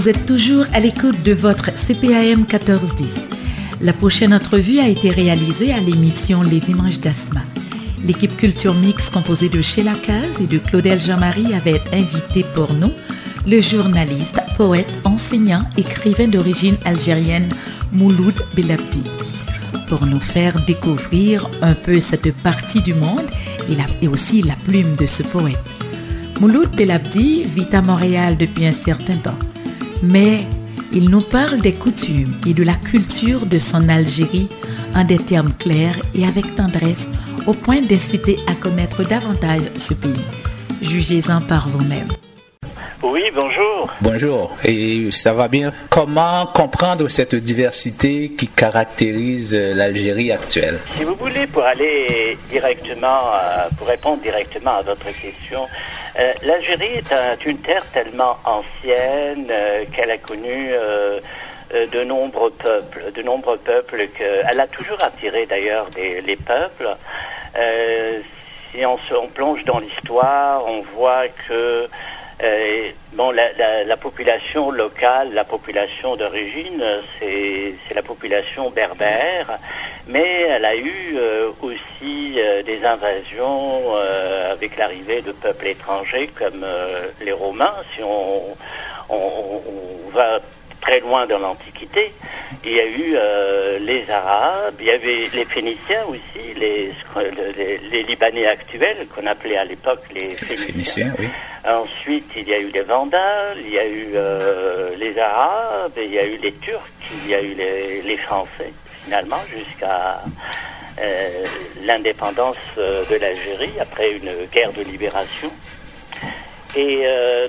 Vous êtes toujours à l'écoute de votre CPAM 1410. La prochaine entrevue a été réalisée à l'émission Les Dimanches d'Asma. L'équipe Culture Mix composée de Sheila Caz et de Claudel Jean-Marie avait invité pour nous le journaliste, poète, enseignant, écrivain d'origine algérienne Mouloud Belabdi pour nous faire découvrir un peu cette partie du monde et, et aussi la plume de ce poète. Mouloud Belabdi vit à Montréal depuis un certain temps mais il nous parle des coutumes et de la culture de son Algérie en des termes clairs et avec tendresse au point d'inciter à connaître davantage ce pays. Jugez-en par vous-même. Oui, bonjour. Bonjour, et ça va bien? Comment comprendre cette diversité qui caractérise l'Algérie actuelle? Si vous voulez, pour aller directement, euh, pour répondre directement à votre question, euh, L'Algérie est une terre tellement ancienne euh, qu'elle a connu de nombreux peuples, de nombreux peuples qu'elle a toujours attiré d'ailleurs les peuples. si on, se, on plonge dans l'histoire, on voit que euh, bon, la, la, la, population locale, la population d'origine, c'est la population berbère, mais elle a eu euh, aussi euh, des invasions euh, avec l'arrivée de peuples étrangers comme les Romains. Si on, on, on va très loin dans l'Antiquité. Il y a eu euh, les Arabes, il y avait les Phéniciens aussi, les, les, Libanais actuels qu'on appelait à l'époque les Phéniciens. oui. Ensuite, il y a eu les Vandales, il y a eu euh, les Arabes, il y a eu les Turcs, il y a eu les, les Français, finalement, jusqu'à euh, l'indépendance de l'Algérie après une guerre de libération. Et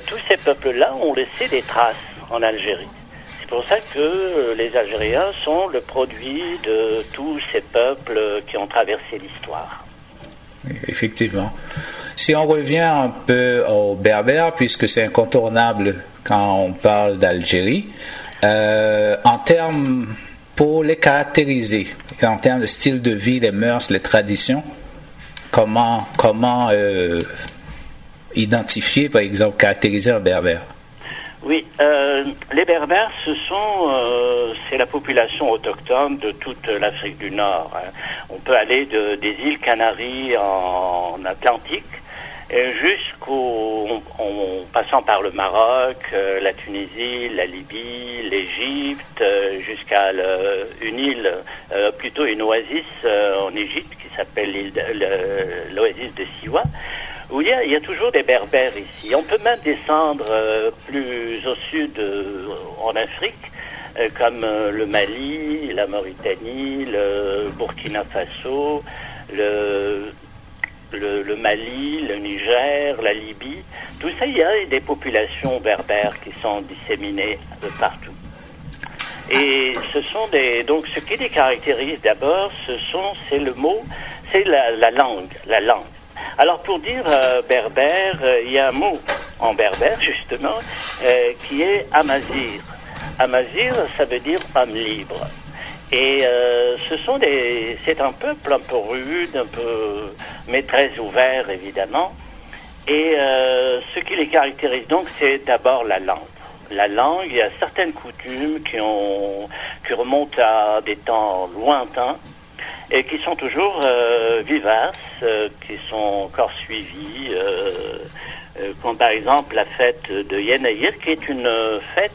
tous ces peuples-là ont laissé des traces en Algérie pour ça que euh, les Algériens sont le produit de tous ces peuples qui ont traversé l'histoire. Effectivement. Si on revient un peu aux Berbères, puisque c'est incontournable quand on parle d'Algérie, euh, en termes, pour les caractériser, en termes de style de vie, les mœurs, les traditions, comment, comment euh, identifier, par exemple, caractériser un Berbère? Oui, euh, les Berbères, ce sont, euh, c'est la population autochtone de toute l'Afrique du Nord. Hein. On peut aller de, des îles Canaries en, Atlantique jusqu'au, en, passant par le Maroc, euh, la Tunisie, la Libye, l'Égypte, jusqu'à une île, plutôt une oasis en Égypte qui s'appelle l'oasis de Siwa où il y, a, toujours des berbères ici. On peut même descendre euh, plus au sud euh, en Afrique, euh, comme le Mali, la Mauritanie, le Burkina Faso, le, Mali, le Niger, la Libye. Tout ça, il y a des populations berbères qui sont disséminées partout. Et ce sont des donc ce qui les caractérise d'abord, ce sont c'est le mot, c'est la langue, la langue. Alors pour dire euh, berbère, euh, il y a un mot en berbère justement euh, qui est amazir. Amazir, ça veut dire homme libre. Et ce sont des, c'est un peuple un peu rude, un peu, mais très ouvert évidemment. Et ce qui les caractérise donc, c'est d'abord la langue. La langue, il y a certaines coutumes qui ont, qui remontent à des temps lointains et qui sont toujours euh, vivaces, euh, qui sont encore suivies, euh, comme par exemple la fête de Yenayir, qui est une fête,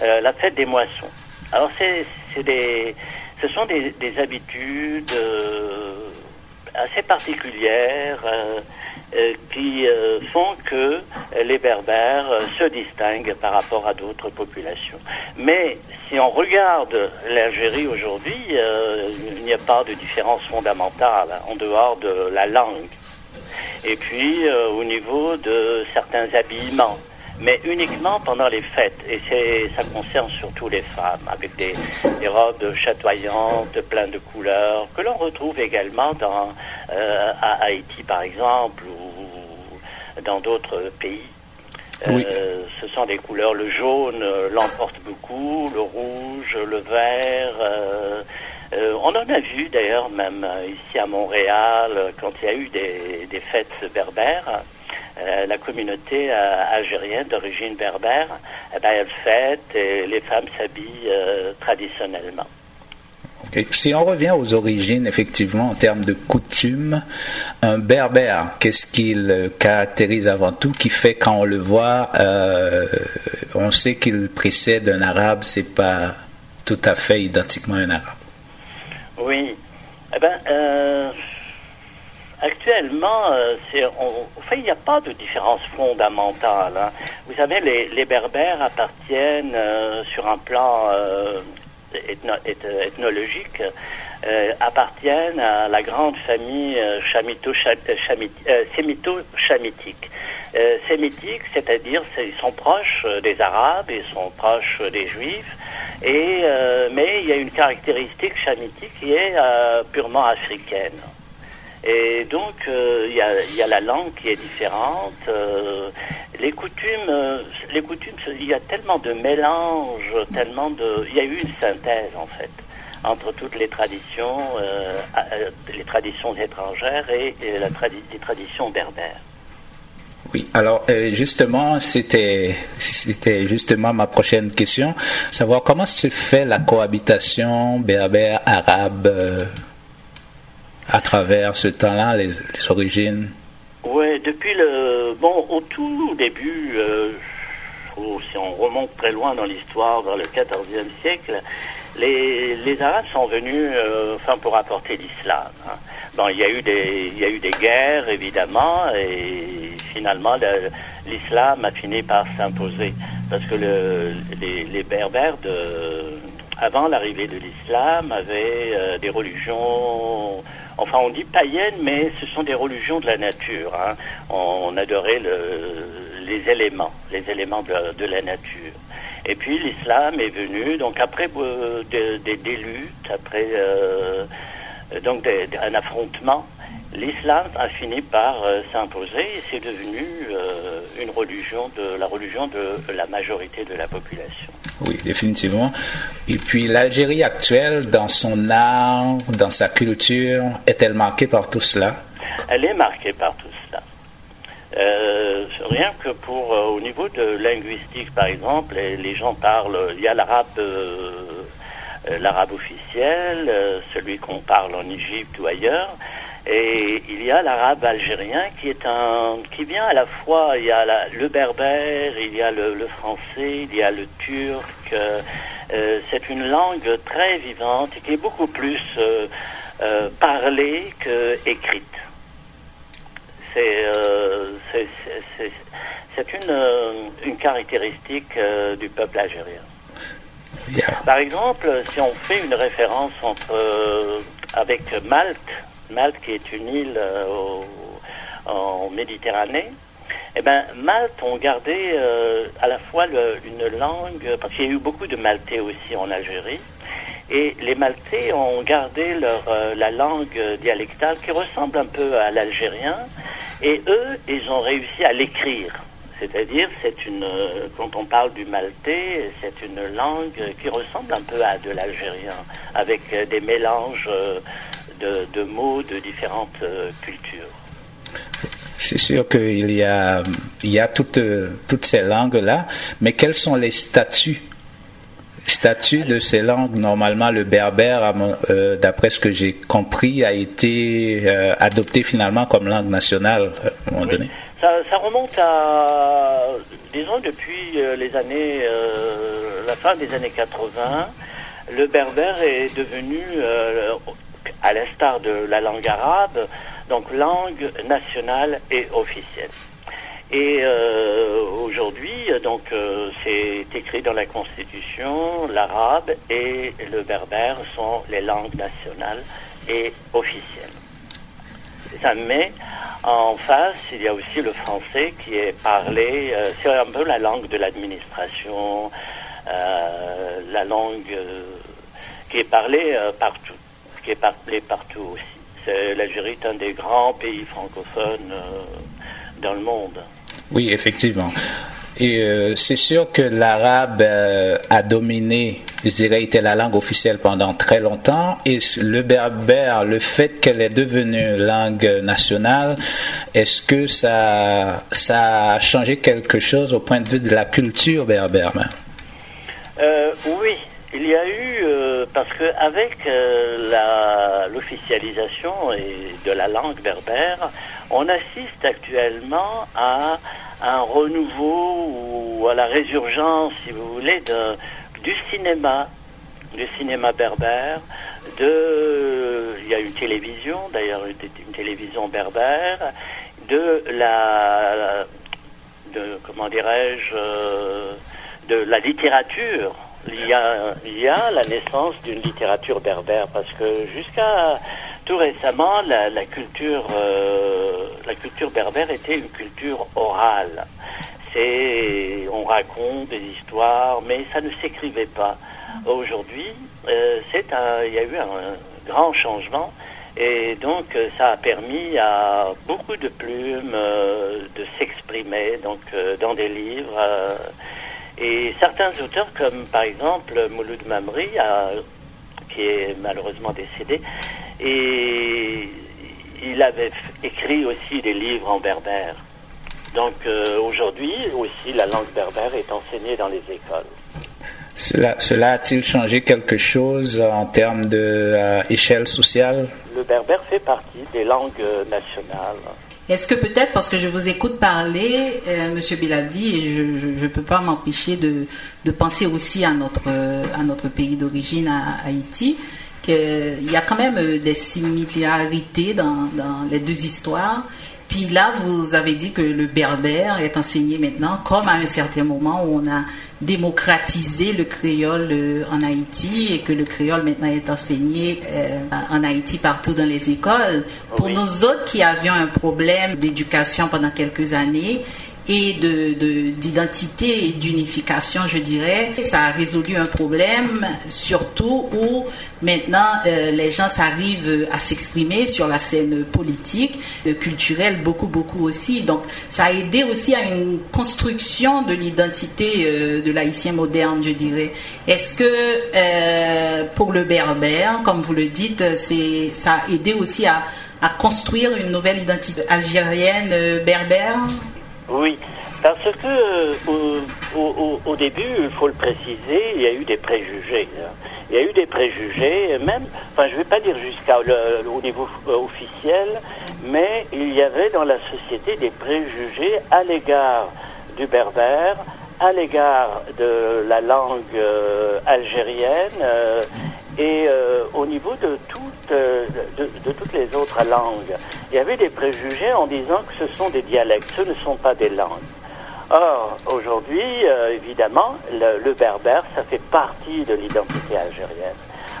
la fête des moissons. Alors c'est, des, ce sont des, des habitudes assez particulières qui euh, font que les Berbères euh, se distinguent par rapport à d'autres populations. Mais si on regarde l'Algérie aujourd'hui, il n'y a pas de différence fondamentale en dehors de la langue. Et puis au niveau de certains habillements mais uniquement pendant les fêtes. Et c'est, ça concerne surtout les femmes, avec des, des, robes chatoyantes, plein de couleurs, que l'on retrouve également dans, euh, à Haïti, par exemple, ou dans d'autres pays. Euh, ce sont des couleurs, le jaune l'emporte beaucoup, le rouge, le vert. Euh, euh on en a vu d'ailleurs même ici à Montréal quand il y a eu des, des fêtes berbères la communauté algérienne d'origine berbère, eh ben, elle fête et les femmes s'habillent traditionnellement. Si on revient aux origines, effectivement, en termes de coutumes, un berbère, qu'est-ce qu'il caractérise avant tout, qui fait quand on le voit, euh, on sait qu'il précède un arabe, c'est pas tout à fait identiquement un arabe? Oui. Eh euh, actuellement, euh, fait, il n'y a pas de différence fondamentale. Hein. Vous savez, les, les berbères appartiennent sur un plan ethnologiques euh, appartiennent à la grande famille euh, euh, sémito-chamitique. sémitique, c'est-à-dire ils sont proches des Arabes, ils sont proches des Juifs, et, mais il y a une caractéristique chamitique qui est purement africaine. Et donc, il y, a, la langue qui est différente. les coutumes, les coutumes, il y a tellement de mélanges, tellement de, il y a eu une synthèse en fait entre toutes les traditions, euh, les traditions étrangères et, la les traditions berbères. Oui, alors euh, justement, c'était c'était justement ma prochaine question, savoir comment se fait la cohabitation berbère-arabe euh, à travers ce temps-là, les, origines? Oui, depuis le... Bon, au tout début, euh, si on remonte très loin dans l'histoire, vers le XIVe siècle, les, les Arabes sont venus euh, enfin, pour apporter l'islam. Hein. Bon, il y, a eu des, il y a eu des guerres, évidemment, et finalement, l'islam a fini par s'imposer. Parce que le, les, les Berbères avant l'arrivée de l'islam, avaient euh, des religions, enfin on dit païennes, mais ce sont des religions de la nature. Hein. On, adorait le, les éléments, les de, la nature. Et puis l'islam est venu, donc après euh, des, luttes, après euh, donc un affrontement, l'islam a fini par s'imposer et c'est devenu une religion de la religion de la majorité de la population. Oui, définitivement. Et puis l'Algérie actuelle, dans son art, dans sa culture, est-elle marquée par tout cela? Elle est marquée par tout cela. Euh, rien que pour euh, au niveau de linguistique, par exemple, les, gens parlent. Il y a l'arabe, euh, l'arabe officiel, celui qu'on parle en Égypte ou ailleurs. Et il y a l'arabe algérien qui est un, qui vient à la fois, il y a le berbère, il y a le, français, il y a le turc. Euh, euh, c'est une langue très vivante et qui est beaucoup plus euh, parlée que écrite. C'est c'est une, une caractéristique du peuple algérien. Par exemple, si on fait une référence entre avec Malte, Malte, qui est une île euh, en Méditerranée, eh ben, Malte ont gardé euh, à la fois une langue, parce qu'il y a eu beaucoup de Maltais aussi en Algérie, et les Maltais ont gardé leur, euh, la langue dialectale qui ressemble un peu à l'algérien, et eux, ils ont réussi à l'écrire. C'est-à-dire, c'est une, quand on parle du maltais, c'est une langue qui ressemble un peu à de l'algérien, avec des mélanges de, mots de différentes euh, cultures. C'est sûr qu'il y a, il y a toutes, toutes ces langues-là, mais quels sont les statuts? Statuts de ces langues Normalement, le berbère, euh, d'après ce que j'ai compris, a été euh, adopté finalement comme langue nationale à un moment donné. Ça, remonte à, disons, depuis les années, la fin des années 80, le berbère est devenu à l'instar de la langue arabe, donc langue nationale et officielle. Et euh, aujourd'hui, donc euh, c'est écrit dans la Constitution, l'arabe et le berbère sont les langues nationales et officielles. Ça met en face, il y a aussi le français qui est parlé, euh, c'est un peu la langue de l'administration, la langue qui est parlée partout qui est parlé partout aussi. L'Algérie est un des grands pays francophones euh, dans le monde. Oui, effectivement. Et euh, c'est sûr que l'arabe euh, a dominé, je dirais, était la langue officielle pendant très longtemps. Et le berbère, le fait qu'elle est devenue langue nationale, est-ce que ça, ça a changé quelque chose au point de vue de la culture berbère euh, Oui, il y a eu, parce qu'avec l'officialisation de la langue berbère, on assiste actuellement à un renouveau ou à la résurgence, si vous voulez, de, du cinéma, du cinéma berbère. De, il y a une télévision, d'ailleurs une, télévision berbère, de la, de comment dirais-je, euh, de la littérature. Il y a, il y a la naissance d'une littérature berbère parce que jusqu'à tout récemment, la, culture, euh, la culture berbère était une culture orale. C'est, on raconte des histoires, mais ça ne s'écrivait pas. Aujourd'hui, euh, c'est il y a eu un grand changement et donc ça a permis à beaucoup de plumes euh, de s'exprimer donc dans des livres et certains auteurs comme par exemple Mouloud Mamri qui est malheureusement décédé et il avait écrit aussi des livres en berbère. Donc euh, aujourd'hui aussi la langue berbère est enseignée dans les écoles. Cela, cela a-t-il changé quelque chose en termes d'échelle euh, sociale? Le berbère fait partie des langues nationales. Est-ce que peut-être, parce que je vous écoute parler, euh, Monsieur Bilavdi, et je ne peux pas m'empêcher de, penser aussi à notre, notre pays d'origine, à Haïti, qu'il y a quand même euh, des similarités dans, les deux histoires. Puis là, vous avez dit que le berbère est enseigné maintenant, comme à un certain moment où on a démocratisé le créole euh, en Haïti et que le créole maintenant est enseigné euh, en Haïti partout dans les écoles. Pour nous autres qui avions un problème d'éducation pendant quelques années, et d'identité de, et d'unification, je dirais. Ça a résolu un problème, surtout où maintenant euh, les gens arrivent à s'exprimer sur la scène politique, euh, culturelle, beaucoup, beaucoup aussi. Donc ça a aidé aussi à une construction de l'identité euh, de l'haïtien moderne, je dirais. Est-ce que pour le berbère, comme vous le dites, ça a aidé aussi à, à construire une nouvelle identité algérienne berbère? Oui, parce que au, début, il faut le préciser, il y a eu des préjugés. Il y a eu des préjugés, même, enfin je ne vais pas dire jusqu'au niveau euh, officiel, mais il y avait dans la société des préjugés à l'égard du berbère, à l'égard de la langue euh, algérienne euh, et au niveau de tout de, toutes les autres langues. Il y avait des préjugés en disant que ce sont des dialectes, ce ne sont pas des langues. Or, aujourd'hui, euh, évidemment, le, berbère, ça fait partie de l'identité algérienne.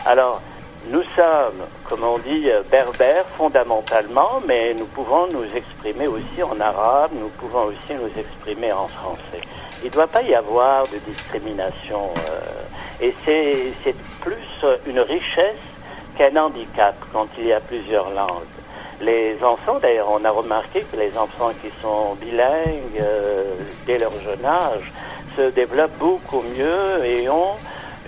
Alors, nous sommes, comme on dit, euh, berbères fondamentalement, mais nous pouvons nous exprimer aussi en arabe, nous pouvons aussi nous exprimer en français. Il ne doit pas y avoir de discrimination. Et c'est plus une richesse qu'un handicap quand il y a plusieurs langues. Les enfants, d'ailleurs, on a remarqué que les enfants qui sont bilingues euh, dès leur jeune âge se développent beaucoup mieux et ont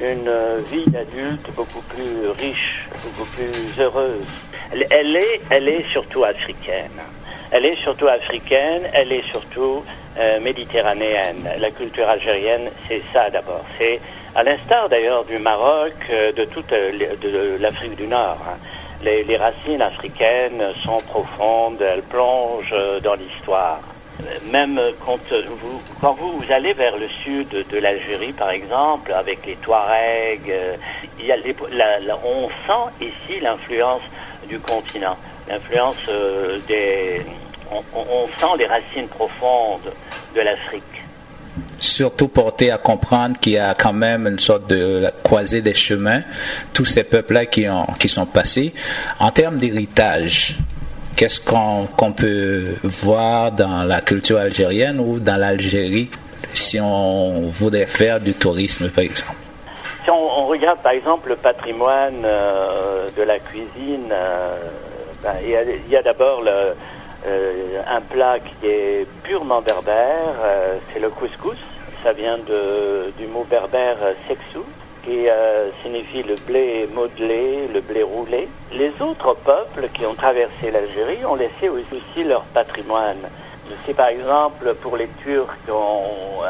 une vie d'adulte beaucoup plus riche, beaucoup plus heureuse. Elle, est, elle est surtout africaine. Elle est surtout africaine, elle est surtout euh, méditerranéenne. La culture algérienne, c'est ça d'abord. C'est à l'instar d'ailleurs du Maroc, euh, de toute euh, l'Afrique du Nord. Hein. Les, racines africaines sont profondes, elles plongent euh, dans l'histoire. Même quand vous, quand vous, allez vers le sud de l'Algérie, par exemple, avec les Touaregs, a on sent ici l'influence du continent, l'influence des... on sent les racines profondes de l'Afrique surtout porté à comprendre qu'il y a quand même une sorte de croisée des chemins, tous ces peuples-là qui, ont, qui sont passés. En termes d'héritage, qu'est-ce qu'on peut voir dans la culture algérienne ou dans l'Algérie si on voudrait faire du tourisme, par exemple? Si on, regarde par exemple le patrimoine euh, de la cuisine, euh, ben, il y a, d'abord le un plat qui est purement berbère, c'est le couscous. Ça vient du mot berbère sexou, qui signifie le blé modelé, le blé roulé. Les autres peuples qui ont traversé l'Algérie ont laissé aussi leur patrimoine. Je sais par exemple pour les Turcs,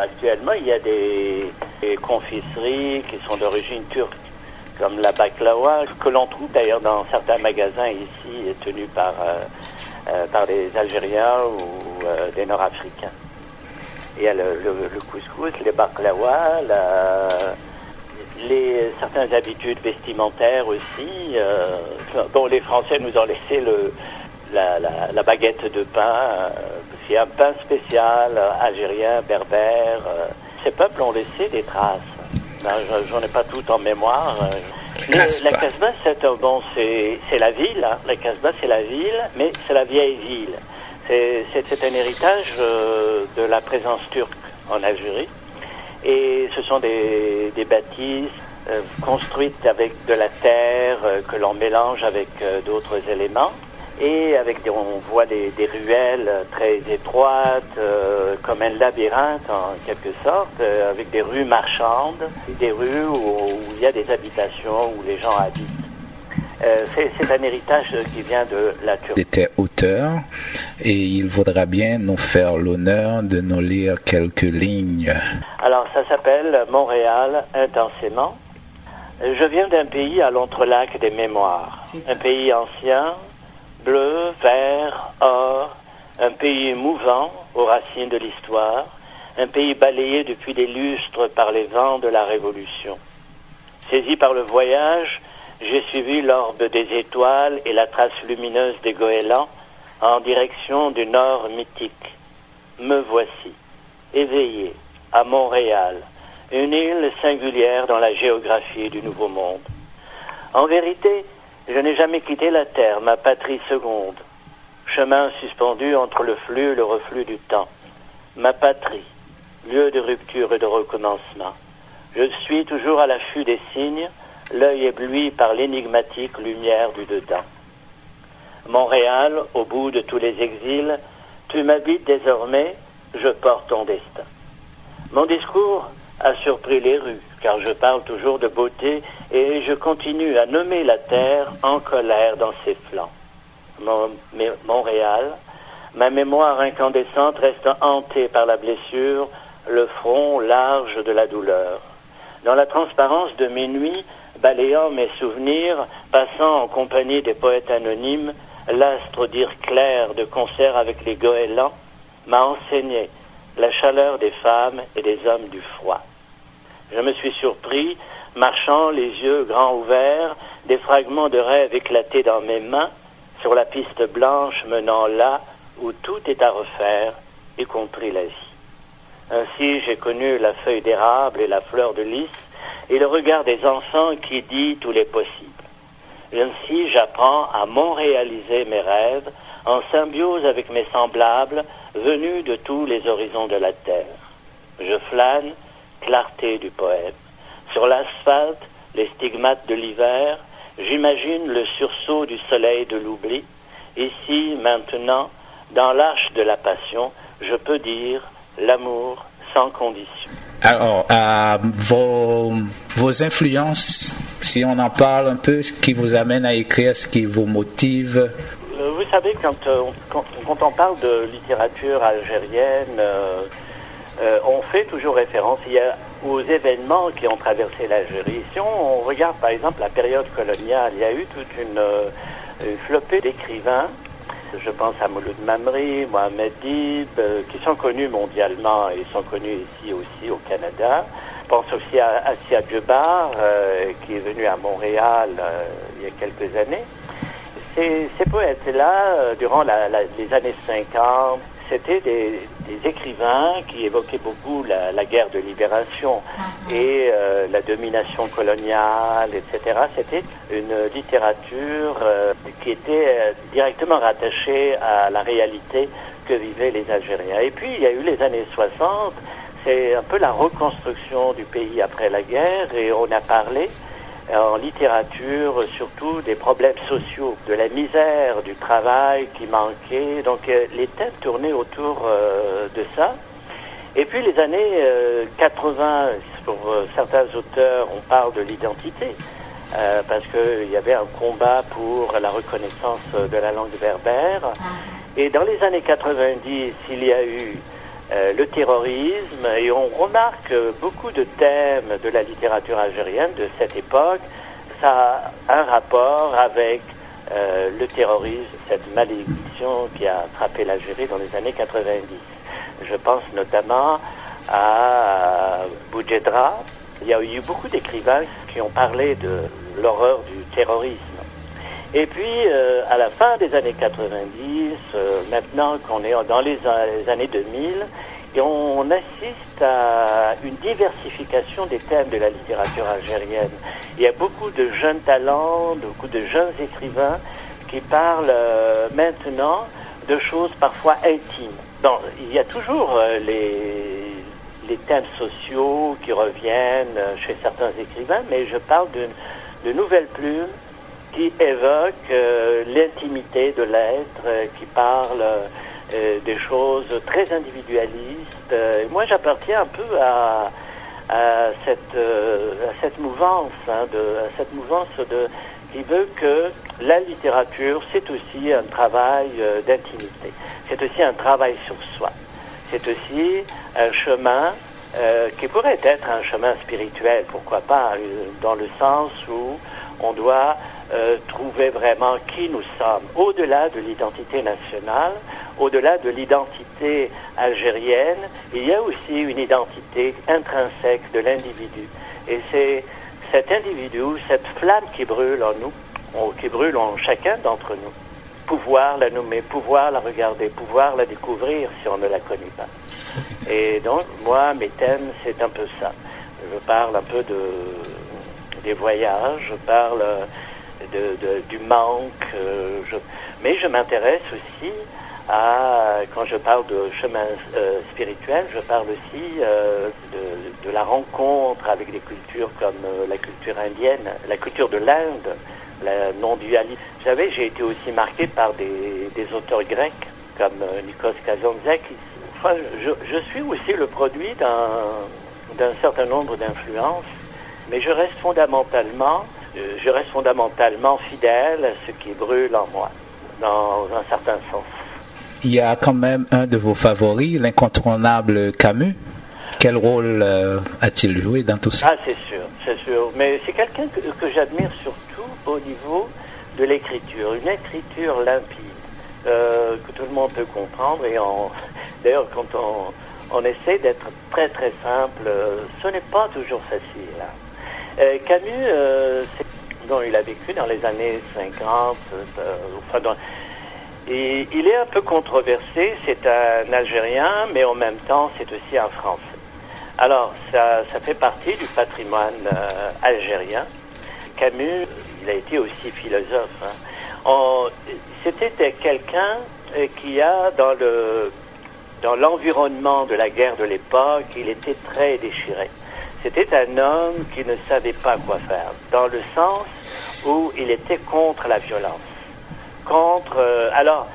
actuellement il y a des, confiseries qui sont d'origine turque, comme la baklawa, que l'on trouve d'ailleurs dans certains magasins ici tenus par, euh, euh, par des Algériens ou euh, des Nord-Africains. Il y a le, couscous, les baklawa, les, certaines habitudes vestimentaires aussi, dont les Français nous ont laissé le, la, baguette de pain. C'est un pain spécial algérien, berbère. Ces peuples ont laissé des traces. J'en ai pas tout en mémoire. la Casbah, c'est bon, c'est la ville. Hein. La Casbah, c'est la ville, mais c'est la vieille ville. C'est un héritage euh, de la présence turque en Algérie. Et ce sont des, des bâtisses euh, construites avec de la terre euh, que l'on mélange avec d'autres éléments et avec des, on voit des, des ruelles très étroites, comme un labyrinthe en quelque sorte, avec des rues marchandes, des rues où, il y a des habitations où les gens habitent. Euh, c'est un héritage qui vient de la Turquie. Il était auteur et il vaudra bien nous faire l'honneur de nous lire quelques lignes. Alors ça s'appelle Montréal intensément. Je viens d'un pays à l'entrelac des mémoires, un pays ancien, bleu, vert, or, un pays mouvant aux racines de l'histoire, un pays balayé depuis des lustres par les vents de la Révolution. Saisi par le voyage, j'ai suivi l'orbe des étoiles et la trace lumineuse des goélands en direction du nord mythique. Me voici, éveillé, à Montréal, une île singulière dans la géographie du Nouveau Monde. En vérité, je n'ai jamais quitté la terre, ma patrie seconde, chemin suspendu entre le flux et le reflux du temps. Ma patrie, lieu de rupture et de recommencement. Je suis toujours à l'affût des signes, l'œil ébloui par l'énigmatique lumière du dedans. Montréal, au bout de tous les exils, tu m'habites désormais, je porte ton destin. Mon discours a surpris les rues, car je parle toujours de beauté et je continue à nommer la terre en colère dans ses flancs. Montréal, ma mémoire incandescente reste hantée par la blessure, le front large de la douleur. Dans la transparence de mes nuits, balayant mes souvenirs, passant en compagnie des poètes anonymes, l'astre dire clair de concert avec les goélands m'a enseigné la chaleur des femmes et des hommes du froid. Je me suis surpris, marchant les yeux grands ouverts, des fragments de rêve éclatés dans mes mains, sur la piste blanche menant là où tout est à refaire, y compris la vie. Ainsi j'ai connu la feuille d'érable et la fleur de lys, et le regard des enfants qui dit tout les possibles. Ainsi j'apprends à réaliser mes rêves en symbiose avec mes semblables venus de tous les horizons de la terre. Je flâne clarté du poème. Sur l'asphalte, les stigmates de l'hiver, j'imagine le sursaut du soleil de l'oubli. Ici, maintenant, dans l'arche de la passion, je peux dire l'amour sans condition. Alors, euh, vos, influences, si on en parle un peu, ce qui vous amène à écrire, ce qui vous motive? Euh, Vous savez, quand, euh, quand, quand, on parle de littérature algérienne, on fait toujours référence aux événements qui ont traversé l'Algérie. Si on, regarde par exemple la période coloniale, il y a eu toute une, flopée d'écrivains, je pense à Mouloud Mamri, Mohamed Dib, euh, qui sont connus mondialement et sont connus ici aussi au Canada. Je pense aussi à Assia Djebar, qui est venu à Montréal il y a quelques années. Ces, poètes-là, durant les années 50, c'était des, écrivains qui évoquaient beaucoup la, guerre de libération mhm. et euh, la domination coloniale, etc. C'était une littérature euh, qui était euh, directement rattachée à la réalité que vivaient les Algériens. Et puis, il y a eu les années 60, c'est un peu la reconstruction du pays après la guerre, et on a parlé en littérature surtout des problèmes sociaux, de la misère, du travail qui manquait. Donc euh, les thèmes tournaient autour euh, de ça. Et puis les années 80, pour certains auteurs, on parle de l'identité. parce qu'il y avait un combat pour la reconnaissance de la langue berbère. Ah. Et dans les années 90, il y a eu euh, le terrorisme, et on remarque beaucoup de thèmes de la littérature algérienne de cette époque, ça a un rapport avec euh, le terrorisme, cette malédiction qui a frappé l'Algérie dans les années 90. Je pense notamment à Boudjedra. Il y a eu beaucoup d'écrivains qui ont parlé de l'horreur du terrorisme. Et puis, euh, à la fin des années 90, euh, maintenant qu'on est dans les, années 2000, et on, assiste à une diversification des thèmes de la littérature algérienne. Il y a beaucoup de jeunes talents, beaucoup de jeunes écrivains qui parlent euh, maintenant de choses parfois intimes. Bon, il y a toujours les, les thèmes sociaux qui reviennent chez certains écrivains, mais je parle de nouvelles plumes qui évoque euh, l'intimité de l'être, euh, qui parle euh, des choses très individualistes. moi, j'appartiens un peu à, cette, mouvance, hein, à cette mouvance de, qui veut que la littérature, c'est aussi un travail d'intimité. C'est aussi un travail sur soi. C'est aussi un chemin qui pourrait être un chemin spirituel, pourquoi pas, dans le sens où on doit euh, trouver vraiment qui nous sommes, au-delà de l'identité nationale, au-delà de l'identité algérienne, il y a aussi une identité intrinsèque de l'individu. Et c'est cet individu, cette flamme qui brûle en nous, qui brûle en chacun d'entre nous, pouvoir la nommer, pouvoir la regarder, pouvoir la découvrir si on ne la connaît pas. Et donc, moi, mes thèmes, c'est un peu ça. Je parle un peu de, des voyages, je parle de, du manque. Euh, mais je m'intéresse aussi à, quand je parle de chemin euh, spirituel, je parle aussi euh, de, la rencontre avec des cultures comme la culture indienne, la culture de l'Inde, la non-dualité. Vous savez, j'ai été aussi marqué par des, auteurs grecs comme Nikos Kazantzakis. Je, je suis aussi le produit d'un certain nombre d'influences, mais je reste fondamentalement euh, je reste fondamentalement fidèle à ce qui brûle en moi, dans un certain sens. Il y a quand même un de vos favoris, l'incontournable Camus. Quel rôle euh, a-t-il joué dans tout ça? Ah, c'est sûr, c'est sûr. Mais c'est quelqu'un que, j'admire surtout au niveau de l'écriture, une écriture limpide, euh, que tout le monde peut comprendre. Et d'ailleurs, quand on, on essaie d'être très très simple, ce n'est pas toujours facile. Euh, Camus, euh, il a vécu dans les années 50, euh, enfin, et il est un peu controversé, c'est un Algérien, mais en même temps c'est aussi un Français. Alors ça, ça fait partie du patrimoine algérien. Camus, il a été aussi philosophe. Hein. C'était quelqu'un qui a dans le dans l'environnement de la guerre de l'époque, il était très déchiré. C'était un homme qui ne savait pas quoi faire, dans le sens où il était contre la violence. Contre. Euh, alors,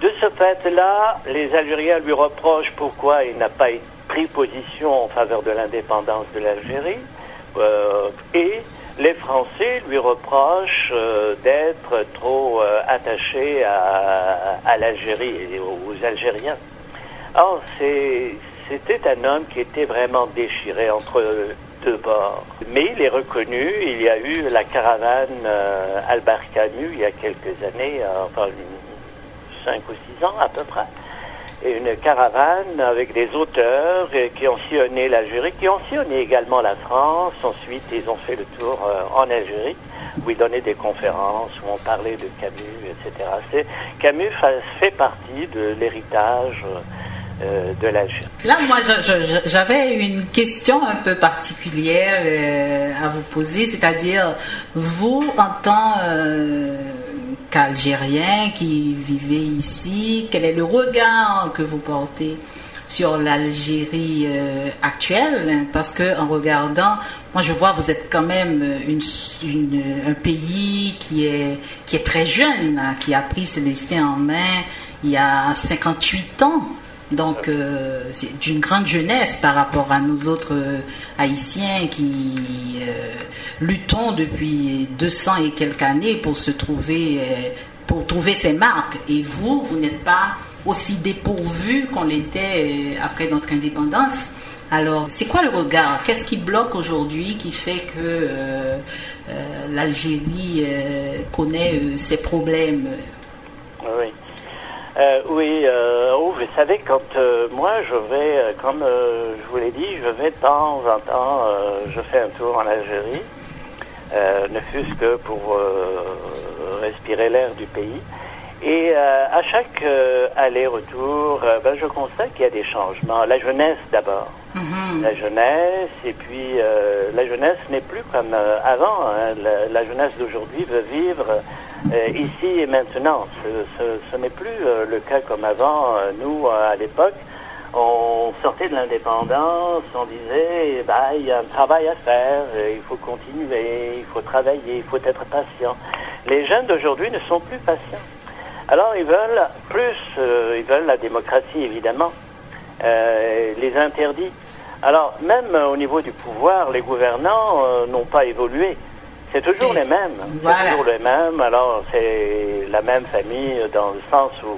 de ce fait-là, les Algériens lui reprochent pourquoi il n'a pas pris position en faveur de l'indépendance de l'Algérie. Euh, et les Français lui reprochent euh, d'être trop attaché à, à l'Algérie et aux Algériens. Or, c'est c'était un homme qui était vraiment déchiré entre deux bords. Mais il est reconnu, il y a eu la caravane euh, Albert Camus il y a quelques années, euh, enfin cinq ou six ans à peu près. Et une caravane avec des auteurs euh, qui ont sillonné l'Algérie, qui ont sillonné également la France. Ensuite, ils ont fait le tour en Algérie, où ils donnaient des conférences, où on parlait de Camus, etc. Camus fait partie de l'héritage euh, de. Là, moi, j'avais une question un peu particulière euh, à vous poser, c'est-à-dire, vous, en tant euh, qu'Algérien qui vivez ici, quel est le regard que vous portez sur l'Algérie actuelle, parce que en regardant, moi je vois vous êtes quand même un pays qui est qui est très jeune, qui a pris ses destins en main il y a 58 ans. Donc, euh, c'est d'une grande jeunesse par rapport à nous autres euh, Haïtiens qui euh, luttons depuis 200 et quelques années pour se trouver, pour trouver ces marques. Et vous, vous n'êtes pas aussi dépourvu qu'on l'était après notre indépendance. Alors, c'est quoi le regard? Qu'est-ce qui bloque aujourd'hui qui fait que l'Algérie connaît ces problèmes? Oui. Euh, oui, euh, oh, vous savez, quand euh, moi je vais, comme je vous l'ai dit, je vais de temps en temps, je fais un tour en Algérie, ne fût-ce que pour respirer l'air du pays. Et à chaque aller-retour, ben, je constate qu'il y a des changements. La jeunesse d'abord. Mm-hmm. La jeunesse, et puis la jeunesse n'est plus comme avant. Hein. La, la, jeunesse d'aujourd'hui veut vivre euh, ici et maintenant. Ce, n'est plus euh, le cas comme avant. Euh, nous, à l'époque, on sortait de l'indépendance, on disait, bah, il y a un travail à faire, il faut continuer, il faut travailler, il faut être patient. Les jeunes d'aujourd'hui ne sont plus patients. Alors ils veulent plus, ils veulent la démocratie évidemment, les interdits. Alors même au niveau du pouvoir, les gouvernants n'ont pas évolué. C'est toujours les mêmes. C'est toujours les mêmes. Alors, c'est la même famille dans le sens où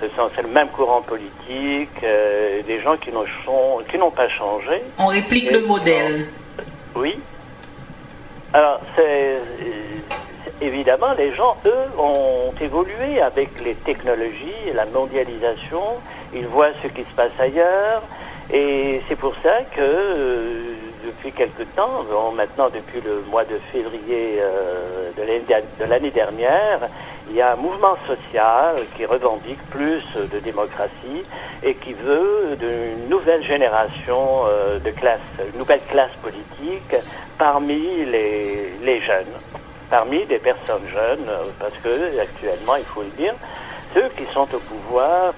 c'est le même courant politique, euh, des gens qui n'ont pas changé. On réplique le modèle. oui. Alors, c'est évidemment, les gens, eux, ont évolué avec les technologies, la mondialisation. Ils voient ce qui se passe ailleurs. Et c'est pour ça que euh, depuis quelque temps, maintenant depuis le mois de février euh, de l'année dernière, il y a un mouvement social qui revendique plus de démocratie et qui veut une nouvelle génération euh, de classe, une nouvelle classe politique parmi les, les jeunes, parmi des personnes jeunes, parce que actuellement, il faut le dire, ceux qui sont au pouvoir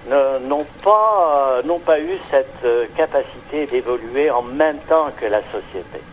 n'ont pas, n'ont pas eu cette euh, capacité d'évoluer en même temps que la société.